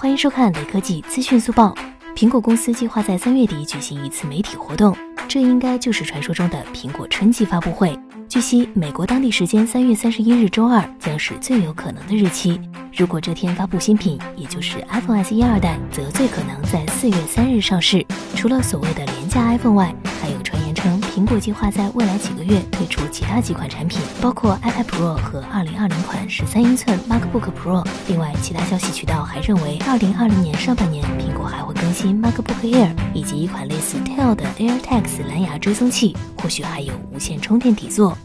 欢迎收看雷科技资讯速报。苹果公司计划在三月底举行一次媒体活动，这应该就是传说中的苹果春季发布会。据悉，美国当地时间三月三十一日周二将是最有可能的日期。如果这天发布新品，也就是 iPhone SE 二代，则最可能在四月三日上市。除了所谓的廉价 iPhone 外，苹果计划在未来几个月推出其他几款产品，包括 iPad Pro 和2020款13英寸 MacBook Pro。另外，其他消息渠道还认为，，2020年上半年苹果还会更新 MacBook Air 以及一款类似 t e l 的 AirTags 蓝牙追踪器，或许还有无线充电底座。